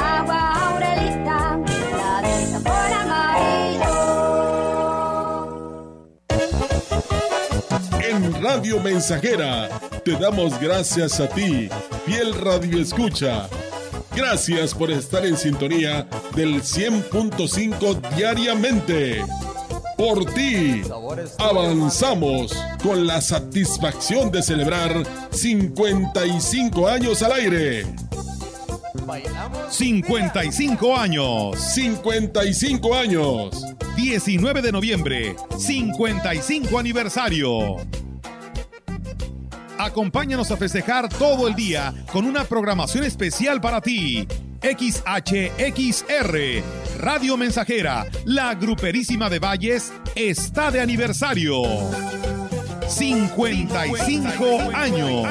Radio Mensajera te damos gracias a ti, fiel Radio Escucha. Gracias por estar en sintonía del 100.5 diariamente. Por ti, avanzamos con la satisfacción de celebrar 55 años al aire. 55 años. 55 años. 19 de noviembre, 55 aniversario. Acompáñanos a festejar todo el día con una programación especial para ti. XHXR, Radio Mensajera, la gruperísima de Valles, está de aniversario. 55 años.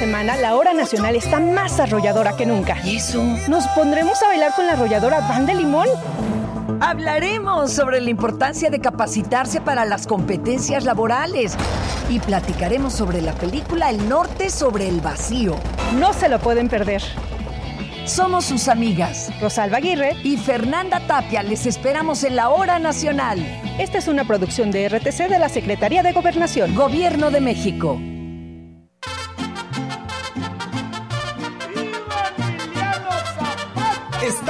Semana la hora nacional está más arrolladora que nunca. ¿Y eso? ¿Nos pondremos a bailar con la arrolladora Van de Limón? Hablaremos sobre la importancia de capacitarse para las competencias laborales y platicaremos sobre la película El Norte sobre el Vacío. No se lo pueden perder. Somos sus amigas Rosalba Aguirre y Fernanda Tapia. Les esperamos en la Hora Nacional. Esta es una producción de RTC de la Secretaría de Gobernación. Gobierno de México.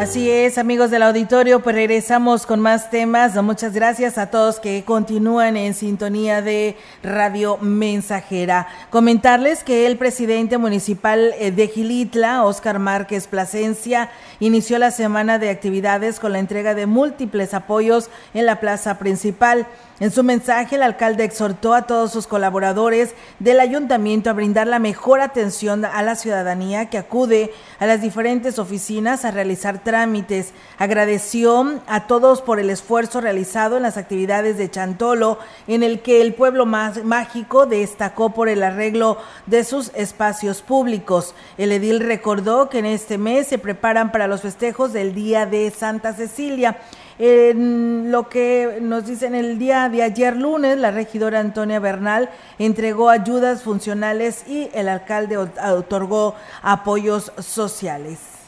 Así es, amigos del auditorio, pues regresamos con más temas. Muchas gracias a todos que continúan en sintonía de Radio Mensajera. Comentarles que el presidente municipal eh, de Gilitla, Óscar Márquez Plasencia, inició la semana de actividades con la entrega de múltiples apoyos en la plaza principal. En su mensaje, el alcalde exhortó a todos sus colaboradores del ayuntamiento a brindar la mejor atención a la ciudadanía que acude a las diferentes oficinas a realizar trámites. Agradeció a todos por el esfuerzo realizado en las actividades de Chantolo, en el que el pueblo más mágico destacó por el arreglo de sus espacios públicos. El edil recordó que en este mes se preparan para los festejos del Día de Santa Cecilia. En lo que nos dicen el día de ayer lunes, la regidora Antonia Bernal entregó ayudas funcionales y el alcalde otorgó apoyos sociales.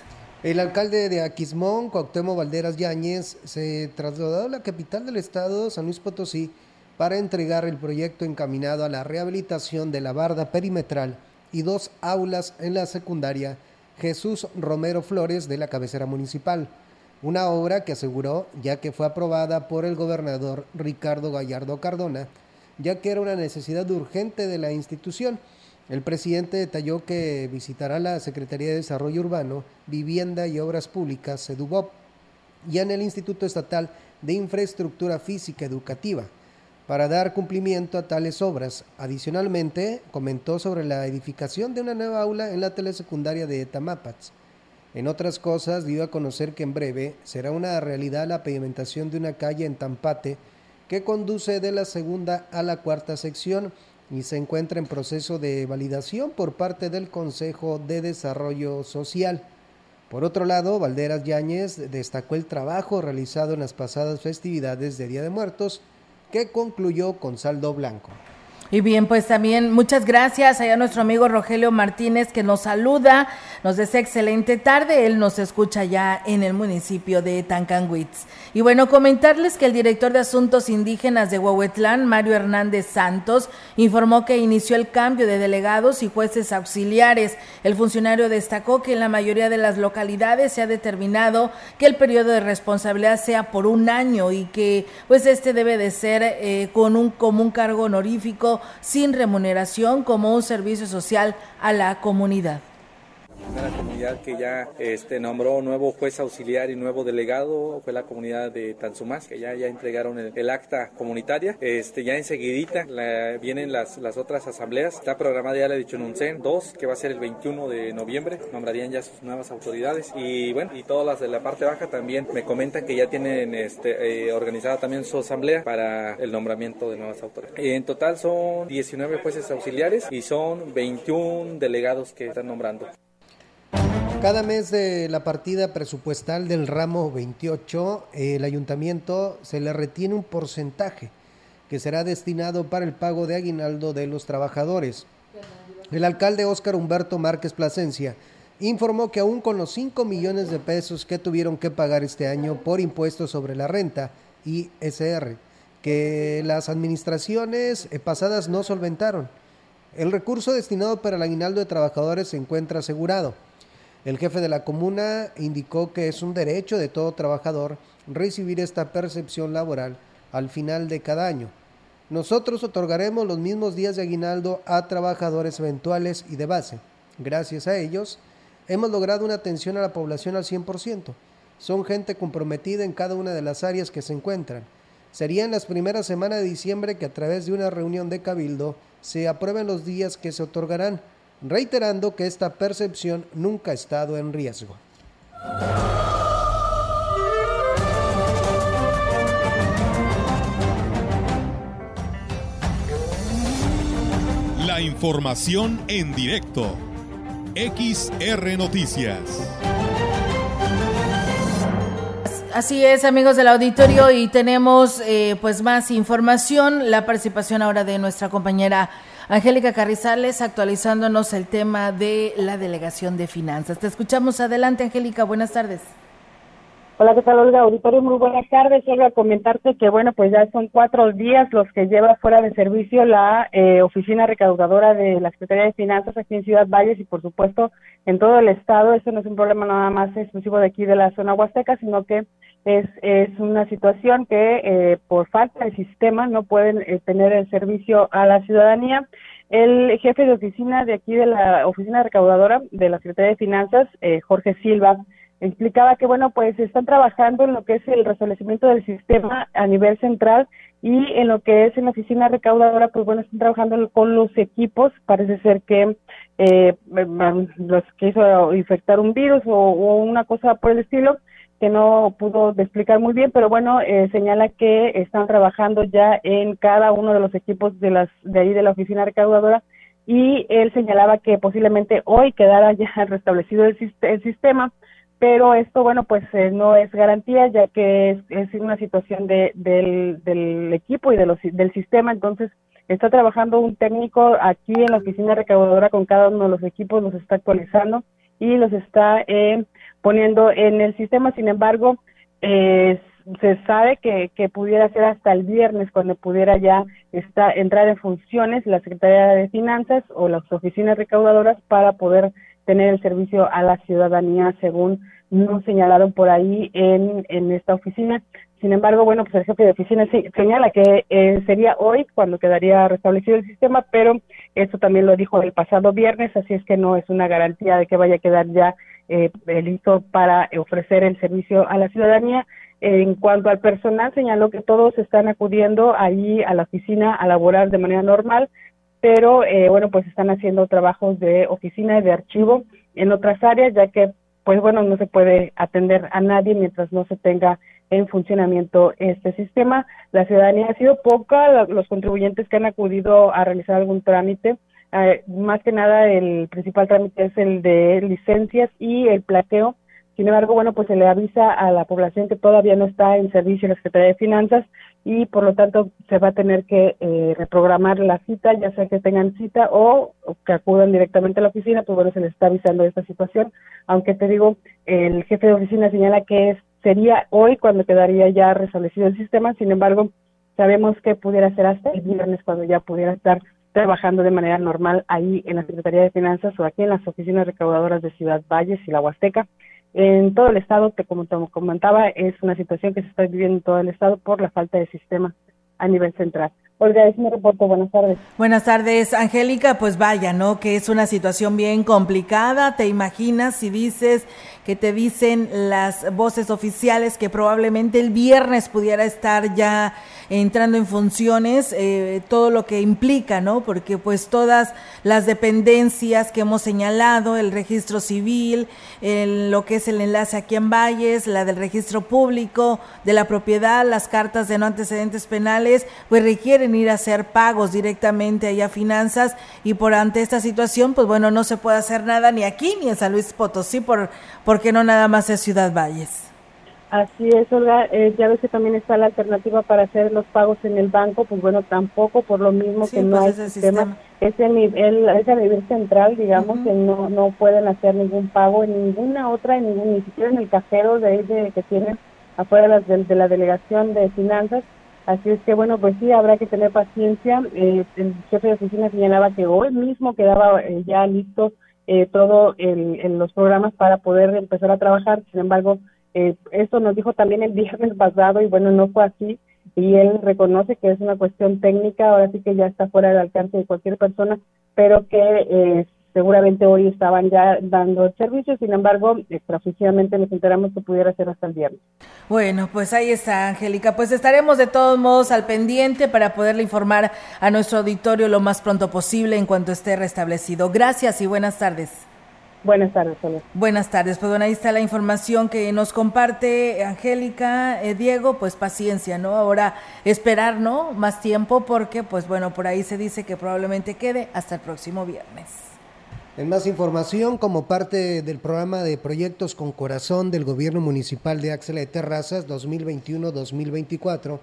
El alcalde de Aquismón, Cuauhtémoc Valderas Yáñez, se trasladó a la capital del estado, San Luis Potosí, para entregar el proyecto encaminado a la rehabilitación de la barda perimetral y dos aulas en la secundaria Jesús Romero Flores de la cabecera municipal. Una obra que aseguró ya que fue aprobada por el gobernador Ricardo Gallardo Cardona, ya que era una necesidad urgente de la institución. El presidente detalló que visitará la Secretaría de Desarrollo Urbano, Vivienda y Obras Públicas, SEDUBOP, y en el Instituto Estatal de Infraestructura Física Educativa para dar cumplimiento a tales obras. Adicionalmente, comentó sobre la edificación de una nueva aula en la telesecundaria de Tamapats. En otras cosas, dio a conocer que en breve será una realidad la pavimentación de una calle en Tampate que conduce de la segunda a la cuarta sección y se encuentra en proceso de validación por parte del Consejo de Desarrollo Social. Por otro lado, Valderas Yáñez destacó el trabajo realizado en las pasadas festividades de Día de Muertos, que concluyó con saldo blanco. Y bien, pues también muchas gracias a nuestro amigo Rogelio Martínez que nos saluda, nos desea excelente tarde, él nos escucha ya en el municipio de Tancanwitz. Y bueno, comentarles que el director de Asuntos Indígenas de Huehuetlán, Mario Hernández Santos, informó que inició el cambio de delegados y jueces auxiliares. El funcionario destacó que en la mayoría de las localidades se ha determinado que el periodo de responsabilidad sea por un año y que pues este debe de ser eh, con un común cargo honorífico sin remuneración como un servicio social a la comunidad primera comunidad que ya este, nombró nuevo juez auxiliar y nuevo delegado fue la comunidad de Tanzumás, que ya, ya entregaron el, acta comunitaria. Este, ya enseguidita vienen las, las otras asambleas. Está programada ya la de Chununcén 2, que va a ser el 21 de noviembre. Nombrarían ya sus nuevas autoridades. Y bueno, y todas las de la parte baja también me comentan que ya tienen este, eh, organizada también su asamblea para el nombramiento de nuevas autoridades. En total son 19 jueces auxiliares y son 21 delegados que están nombrando. Cada mes de la partida presupuestal del ramo 28, el ayuntamiento se le retiene un porcentaje que será destinado para el pago de aguinaldo de los trabajadores. El alcalde Óscar Humberto Márquez Plasencia informó que aún con los 5 millones de pesos que tuvieron que pagar este año por impuestos sobre la renta y SR, que las administraciones pasadas no solventaron. El recurso destinado para el aguinaldo de trabajadores se encuentra asegurado. El jefe de la comuna indicó que es un derecho de todo trabajador recibir esta percepción laboral al final de cada año. Nosotros otorgaremos los mismos días de aguinaldo a trabajadores eventuales y de base. Gracias a ellos, hemos logrado una atención a la población al 100%. Son gente comprometida en cada una de las áreas que se encuentran. Sería en las primeras semanas de diciembre que a través de una reunión de cabildo se aprueben los días que se otorgarán reiterando que esta percepción nunca ha estado en riesgo. La información en directo. XR Noticias. Así es, amigos del auditorio, y tenemos eh, pues más información. La participación ahora de nuestra compañera Angélica Carrizales actualizándonos el tema de la delegación de finanzas. Te escuchamos adelante, Angélica. Buenas tardes. Hola, ¿qué tal, Olga? Auditorio, muy buenas tardes. Solo a comentarte que, bueno, pues ya son cuatro días los que lleva fuera de servicio la eh, oficina recaudadora de la Secretaría de Finanzas aquí en Ciudad Valles y, por supuesto, en todo el estado. Esto no es un problema nada más exclusivo de aquí de la zona huasteca, sino que es, es una situación que eh, por falta de sistema no pueden eh, tener el servicio a la ciudadanía. El jefe de oficina de aquí de la oficina recaudadora de la Secretaría de Finanzas, eh, Jorge Silva, explicaba que, bueno, pues están trabajando en lo que es el restablecimiento del sistema a nivel central y en lo que es en la oficina recaudadora, pues bueno, están trabajando con los equipos, parece ser que eh, los que hizo infectar un virus o, o una cosa por el estilo, que no pudo explicar muy bien, pero bueno, eh, señala que están trabajando ya en cada uno de los equipos de las de ahí de la oficina recaudadora y él señalaba que posiblemente hoy quedara ya restablecido el, sistema, pero esto, bueno, pues eh, no es garantía ya que es, es una situación de, del, del equipo y de los, del sistema, entonces está trabajando un técnico aquí en la oficina recaudadora con cada uno de los equipos, los está actualizando y los está eh, poniendo en el sistema. Sin embargo, eh, se sabe que, que pudiera ser hasta el viernes cuando pudiera ya estar, entrar en funciones la Secretaría de Finanzas o las oficinas recaudadoras para poder tener el servicio a la ciudadanía según nos señalaron por ahí en, en esta oficina. Sin embargo, bueno, pues el jefe de oficina señala que eh, sería hoy cuando quedaría restablecido el sistema, pero eso también lo dijo el pasado viernes, así es que no es una garantía de que vaya a quedar ya eh, listo para ofrecer el servicio a la ciudadanía. En cuanto al personal, señaló que todos están acudiendo ahí a la oficina a laborar de manera normal, pero eh, bueno, pues están haciendo trabajos de oficina y de archivo en otras áreas, ya que pues bueno, no se puede atender a nadie mientras no se tenga en funcionamiento este sistema. La ciudadanía ha sido poca, los contribuyentes que han acudido a realizar algún trámite, eh, más que nada el principal trámite es el de licencias y el plateo sin embargo, bueno, pues se le avisa a la población que todavía no está en servicio la Secretaría de Finanzas y por lo tanto se va a tener que eh, reprogramar la cita, ya sea que tengan cita o, que acudan directamente a la oficina, pues bueno, se les está avisando de esta situación. Aunque te digo, el jefe de oficina señala que es, sería hoy cuando quedaría ya restablecido el sistema, sin embargo, sabemos que pudiera ser hasta el viernes cuando ya pudiera estar trabajando de manera normal ahí en la Secretaría de Finanzas o aquí en las oficinas recaudadoras de Ciudad Valles y la Huasteca. En todo el estado, te, como te comentaba, es una situación que se está viviendo en todo el estado por la falta de sistema a nivel central. Olga, es mi reporte. Buenas tardes. Buenas tardes, Angélica. Pues vaya, ¿no? Que es una situación bien complicada. ¿Te imaginas si dices que te dicen las voces oficiales que probablemente el viernes pudiera estar ya entrando en funciones, eh, todo lo que implica, ¿no? Porque pues todas las dependencias que hemos señalado, el registro civil, lo que es el enlace aquí en Valles, la del registro público, de la propiedad, las cartas de no antecedentes penales, pues requieren ir a hacer pagos directamente allá a finanzas y por ante esta situación, pues bueno, no se puede hacer nada ni aquí ni en San Luis Potosí, por, porque no nada más es Ciudad Valles. Así es, Olga. Eh, ya ves que también está la alternativa para hacer los pagos en el banco, pues bueno, tampoco por lo mismo que no pues hay sistema. Ese nivel, ese nivel central, digamos, que no, no pueden hacer ningún pago en ninguna otra, en ningún, ni siquiera en el cajero de, de que tienen afuera las de, la delegación de finanzas. Así es que, bueno, pues sí, habrá que tener paciencia. Eh, el jefe de oficina señalaba que hoy mismo quedaba eh, ya listo eh, todo en los programas para poder empezar a trabajar. Sin embargo, eh, esto nos dijo también el viernes pasado y bueno, no fue así y él reconoce que es una cuestión técnica, ahora sí que ya está fuera del alcance de cualquier persona, pero que eh, seguramente hoy estaban ya dando el servicio, sin embargo, extraoficialmente nos enteramos que pudiera ser hasta el viernes. Bueno, pues ahí está, Angélica. Pues estaremos de todos modos al pendiente para poderle informar a nuestro auditorio lo más pronto posible en cuanto esté restablecido. Gracias y buenas tardes. Buenas tardes, Buenas tardes. Pues bueno, ahí está la información que nos comparte Angélica, eh, Diego, pues paciencia, ¿no? Ahora esperar, ¿no? Más tiempo porque, pues bueno, por ahí se dice que probablemente quede hasta el próximo viernes. En más información, como parte del programa de Proyectos con Corazón del Gobierno Municipal de Axela de Terrazas 2021-2024,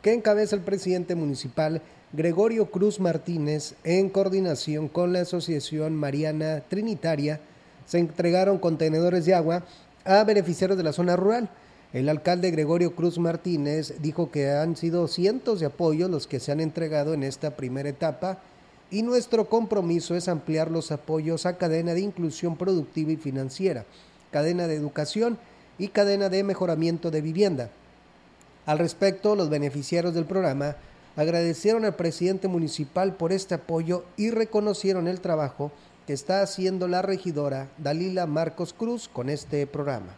que encabeza el presidente municipal Gregorio Cruz Martínez en coordinación con la Asociación Mariana Trinitaria, se entregaron contenedores de agua a beneficiarios de la zona rural. El alcalde Gregorio Cruz Martínez dijo que han sido cientos de apoyos los que se han entregado en esta primera etapa y nuestro compromiso es ampliar los apoyos a cadena de inclusión productiva y financiera, cadena de educación y cadena de mejoramiento de vivienda. Al respecto, los beneficiarios del programa agradecieron al presidente municipal por este apoyo y reconocieron el trabajo que está haciendo la regidora Dalila Marcos Cruz con este programa.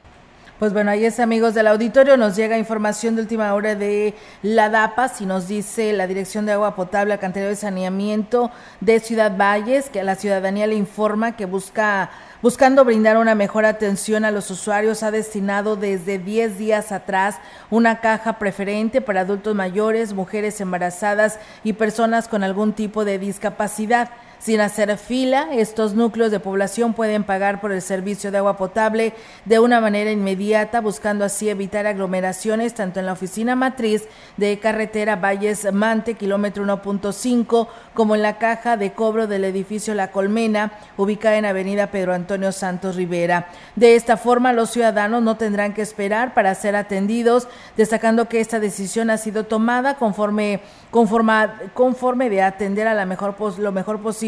Pues bueno, ahí es amigos del auditorio, nos llega información de última hora de la DAPAS y nos dice la Dirección de Agua Potable, Alcantarillado de Saneamiento de Ciudad Valles, que a la ciudadanía le informa que busca buscando brindar una mejor atención a los usuarios, ha destinado desde 10 días atrás una caja preferente para adultos mayores, mujeres embarazadas y personas con algún tipo de discapacidad. Sin hacer fila. Estos núcleos de población pueden pagar por el servicio de agua potable de una manera inmediata, buscando así evitar aglomeraciones tanto en la oficina matriz de carretera Valles Mante, kilómetro 1.5, como en la caja de cobro del edificio La Colmena, ubicada en Avenida Pedro Antonio Santos Rivera. De esta forma, los ciudadanos no tendrán que esperar para ser atendidos, destacando que esta decisión ha sido tomada conforme, conforme, conforme de atender a la mejor, lo mejor posible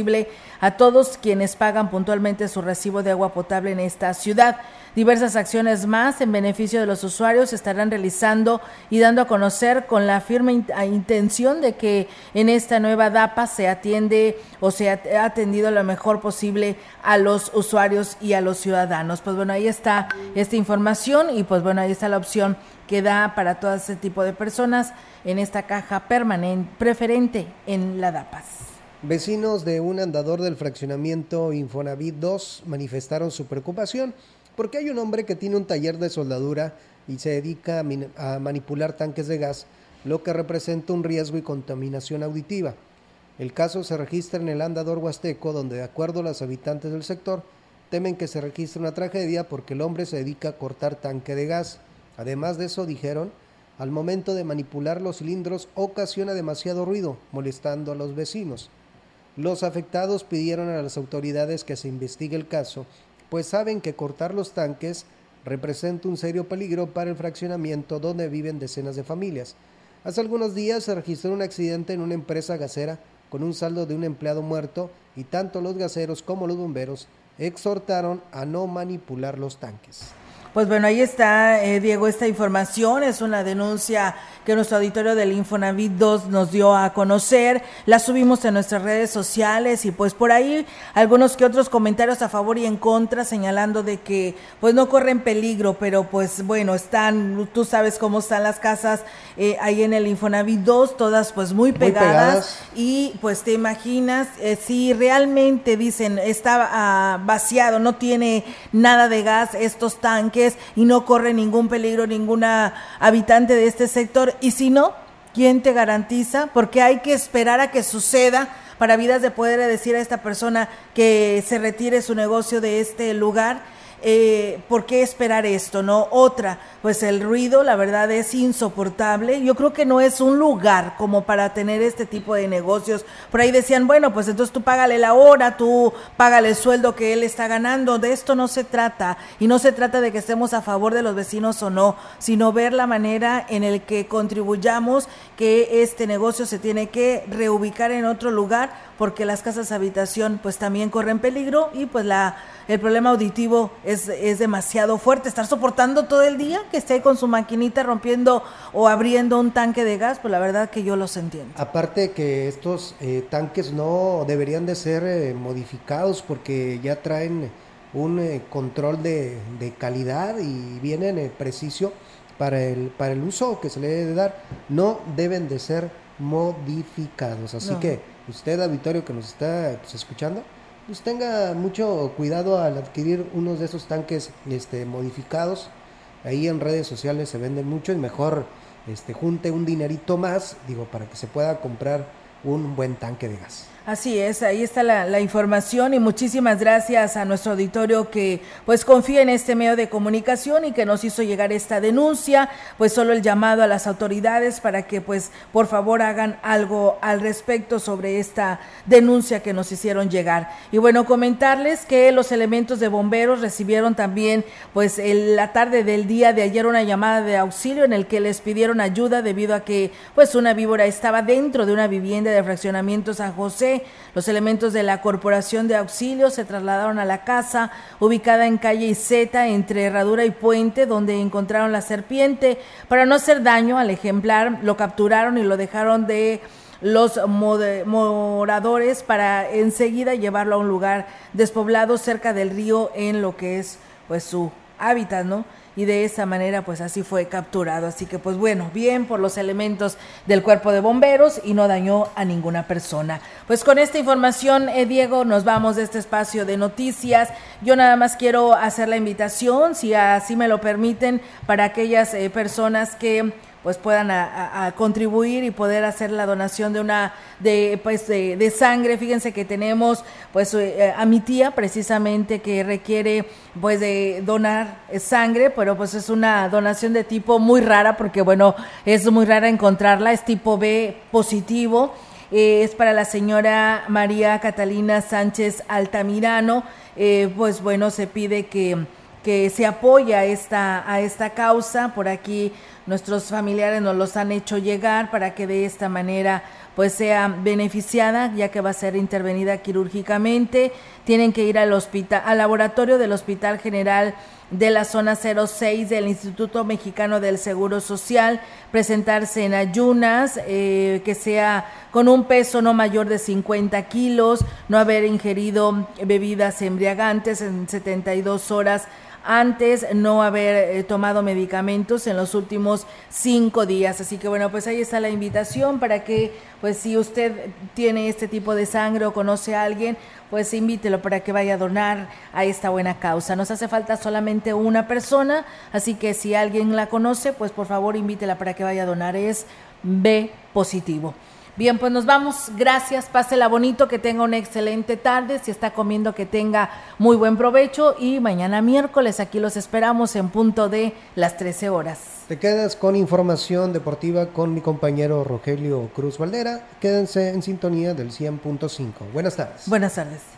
a todos quienes pagan puntualmente su recibo de agua potable en esta ciudad. Diversas acciones más en beneficio de los usuarios se estarán realizando y dando a conocer con la firme intención de que en esta nueva DAPA se atiende o se ha atendido lo mejor posible a los usuarios y a los ciudadanos. Pues bueno, ahí está esta información y pues bueno, ahí está la opción que da para todo ese tipo de personas en esta caja permanente, preferente en la DAPAS. Vecinos de un andador del fraccionamiento Infonavit 2 manifestaron su preocupación porque hay un hombre que tiene un taller de soldadura y se dedica a, a, manipular tanques de gas, lo que representa un riesgo y contaminación auditiva. El caso se registra en el andador huasteco, donde de acuerdo a los habitantes del sector, temen que se registre una tragedia porque el hombre se dedica a cortar tanque de gas. Además de eso, dijeron, al momento de manipular los cilindros ocasiona demasiado ruido, molestando a los vecinos. Los afectados pidieron a las autoridades que se investigue el caso, pues saben que cortar los tanques representa un serio peligro para el fraccionamiento donde viven decenas de familias. Hace algunos días se registró un accidente en una empresa gasera con un saldo de un empleado muerto y tanto los gaseros como los bomberos exhortaron a no manipular los tanques. Pues bueno, ahí está, eh, Diego, esta información. Es una denuncia que nuestro auditorio del Infonavit 2 nos dio a conocer. La subimos en nuestras redes sociales y pues por ahí algunos que otros comentarios a favor y en contra señalando de que pues no corren peligro, pero pues bueno, están, tú sabes cómo están las casas eh, ahí en el Infonavit 2, todas pues muy pegadas, muy pegadas. y pues te imaginas eh, si realmente dicen está ah, vaciado, no tiene nada de gas estos tanques y no corre ningún peligro ninguna habitante de este sector y si no, ¿quién te garantiza? Porque hay que esperar a que suceda para vidas de poder decir a esta persona que se retire su negocio de este lugar eh, ¿por qué esperar esto? No, otra, pues el ruido, la verdad es insoportable. Yo creo que no es un lugar como para tener este tipo de negocios. Por ahí decían, bueno, pues entonces tú págale la hora, tú págale el sueldo que él está ganando. De esto no se trata. Y no se trata de que estemos a favor de los vecinos o no, sino ver la manera en el que contribuyamos que este negocio se tiene que reubicar en otro lugar porque las casas habitación pues también corren peligro y pues la el problema auditivo es, es demasiado fuerte. Estar soportando todo el día que esté con su maquinita rompiendo o abriendo un tanque de gas, pues la verdad que yo los entiendo. Aparte que estos eh, tanques no deberían de ser eh, modificados porque ya traen un eh, control de, de, calidad y vienen preciso para el, para el uso que se le debe dar. No deben de ser modificados. Así no. que usted, auditorio que nos está pues, escuchando, pues tenga mucho cuidado al adquirir unos de esos tanques este, modificados. Ahí en redes sociales se venden mucho y mejor este, junte un dinerito más, digo, para que se pueda comprar un buen tanque de gas. Así es, ahí está la, información y muchísimas gracias a nuestro auditorio que pues confía en este medio de comunicación y que nos hizo llegar esta denuncia, pues solo el llamado a las autoridades para que pues por favor hagan algo al respecto sobre esta denuncia que nos hicieron llegar. Y bueno, comentarles que los elementos de bomberos recibieron también pues en la tarde del día de ayer una llamada de auxilio en el que les pidieron ayuda debido a que pues una víbora estaba dentro de una vivienda de fraccionamiento San José los elementos de la Corporación de Auxilio se trasladaron a la casa ubicada en calle Iseta entre Herradura y Puente, donde encontraron la serpiente. Para no hacer daño al ejemplar, lo capturaron y lo dejaron de los moradores para enseguida llevarlo a un lugar despoblado cerca del río en lo que es pues su hábitat, ¿no? Y de esa manera pues así fue capturado. Así que pues bueno, bien por los elementos del cuerpo de bomberos y no dañó a ninguna persona. Pues con esta información, eh, Diego, nos vamos de este espacio de noticias. Yo nada más quiero hacer la invitación, si así me lo permiten, para aquellas eh, personas que pues puedan a, contribuir y poder hacer la donación de una de pues de, de sangre. Fíjense que tenemos pues eh, a mi tía precisamente que requiere pues de donar sangre pero pues es una donación de tipo muy rara porque bueno es muy rara encontrarla es tipo B positivo. Eh, es para la señora María Catalina Sánchez Altamirano. Eh, pues bueno se pide que que se apoya esta, a esta causa. Por aquí nuestros familiares nos los han hecho llegar para que de esta manera pues sea beneficiada, ya que va a ser intervenida quirúrgicamente. Tienen que ir al hospital, al laboratorio del Hospital General de la zona 06 del Instituto Mexicano del Seguro Social, presentarse en ayunas, eh, que sea con un peso no mayor de 50 kilos, no haber ingerido bebidas embriagantes en 72 horas antes no haber eh, tomado medicamentos en los últimos cinco días. Así que bueno, pues ahí está la invitación para que, pues si usted tiene este tipo de sangre o conoce a alguien, pues invítelo para que vaya a donar a esta buena causa. Nos hace falta solamente una persona, así que si alguien la conoce, pues por favor invítela para que vaya a donar. Es B positivo. Bien, pues nos vamos. Gracias. Pásela bonito, que tenga una excelente tarde. Si está comiendo, que tenga muy buen provecho. Y mañana miércoles aquí los esperamos en punto de las 13 horas. Te quedas con información deportiva con mi compañero Rogelio Cruz Valdera. Quédense en sintonía del 100.5. Buenas tardes. Buenas tardes.